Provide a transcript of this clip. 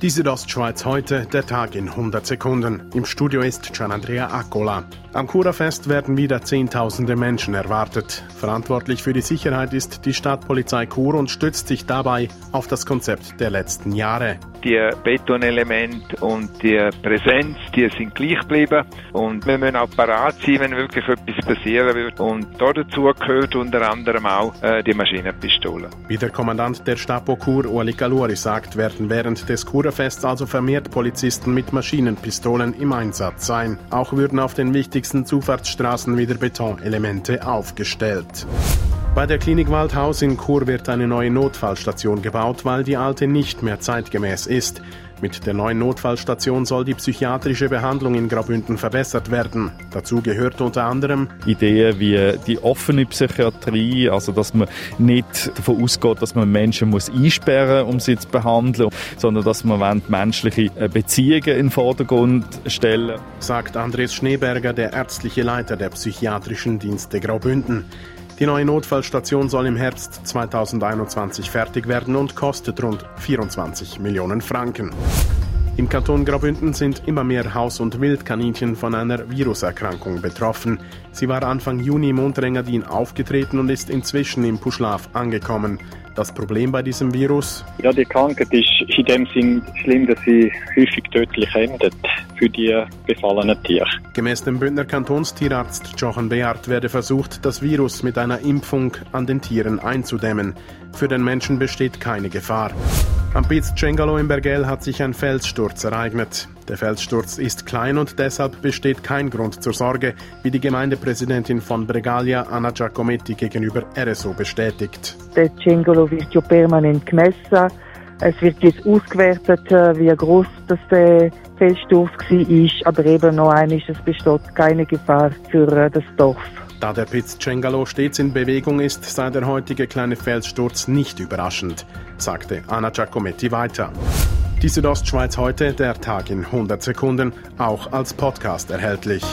Die Südostschweiz heute, der Tag in 100 Sekunden. Im Studio ist Gianandrea Accola. Am Kurafest werden wieder Zehntausende Menschen erwartet. Verantwortlich für die Sicherheit ist die Stadtpolizei Chur und stützt sich dabei auf das Konzept der letzten Jahre. Die Betonelemente und die Präsenz, die sind gleich geblieben. Und wir müssen auch parat sein, wenn wirklich etwas passieren wird. Und dazu gehört unter anderem auch äh, die Maschinenpistole. Wie der Kommandant der Stapo Chur, Ueli Galuri, sagt, werden während des Kurafests also vermehrt Polizisten mit Maschinenpistolen im Einsatz sein. Auch würden auf den wichtigsten Zufahrtsstraßen wieder Betonelemente aufgestellt. Bei der Klinik Waldhaus in Chur wird eine neue Notfallstation gebaut, weil die alte nicht mehr zeitgemäß ist. Mit der neuen Notfallstation soll die psychiatrische Behandlung in Graubünden verbessert werden. Dazu gehört unter anderem Ideen wie die offene Psychiatrie, also dass man nicht davon ausgeht, dass man Menschen muss einsperren muss, um sie zu behandeln, sondern dass man menschliche Beziehungen in den Vordergrund stellen sagt Andres Schneeberger, der ärztliche Leiter der psychiatrischen Dienste Graubünden. Die neue Notfallstation soll im Herbst 2021 fertig werden und kostet rund 24 Millionen Franken. Im Kanton Graubünden sind immer mehr Haus- und Wildkaninchen von einer Viruserkrankung betroffen. Sie war Anfang Juni im Unterengadin aufgetreten und ist inzwischen im Puschlaf angekommen. Das Problem bei diesem Virus? Ja, die Krankheit ist in dem Sinn schlimm, dass sie häufig tödlich endet für die befallenen Tiere. Gemäß dem Bündner Kantonstierarzt Jochen Beard werde versucht, das Virus mit einer Impfung an den Tieren einzudämmen. Für den Menschen besteht keine Gefahr. Am Piz Cengalo in Bergell hat sich ein Felssturz ereignet. Der Felssturz ist klein und deshalb besteht kein Grund zur Sorge, wie die Gemeindepräsidentin von Bregalia, Anna Giacometti, gegenüber RSO bestätigt. Der Cengalo wird ja permanent gemessen. Es wird jetzt ausgewertet, äh, wie groß das der Felssturz war, aber eben noch einmal, es besteht keine Gefahr für äh, das Dorf. Da der Piz Cengalo stets in Bewegung ist, sei der heutige kleine Felssturz nicht überraschend, sagte Anna Giacometti weiter. Die Südostschweiz heute, der Tag in 100 Sekunden, auch als Podcast erhältlich.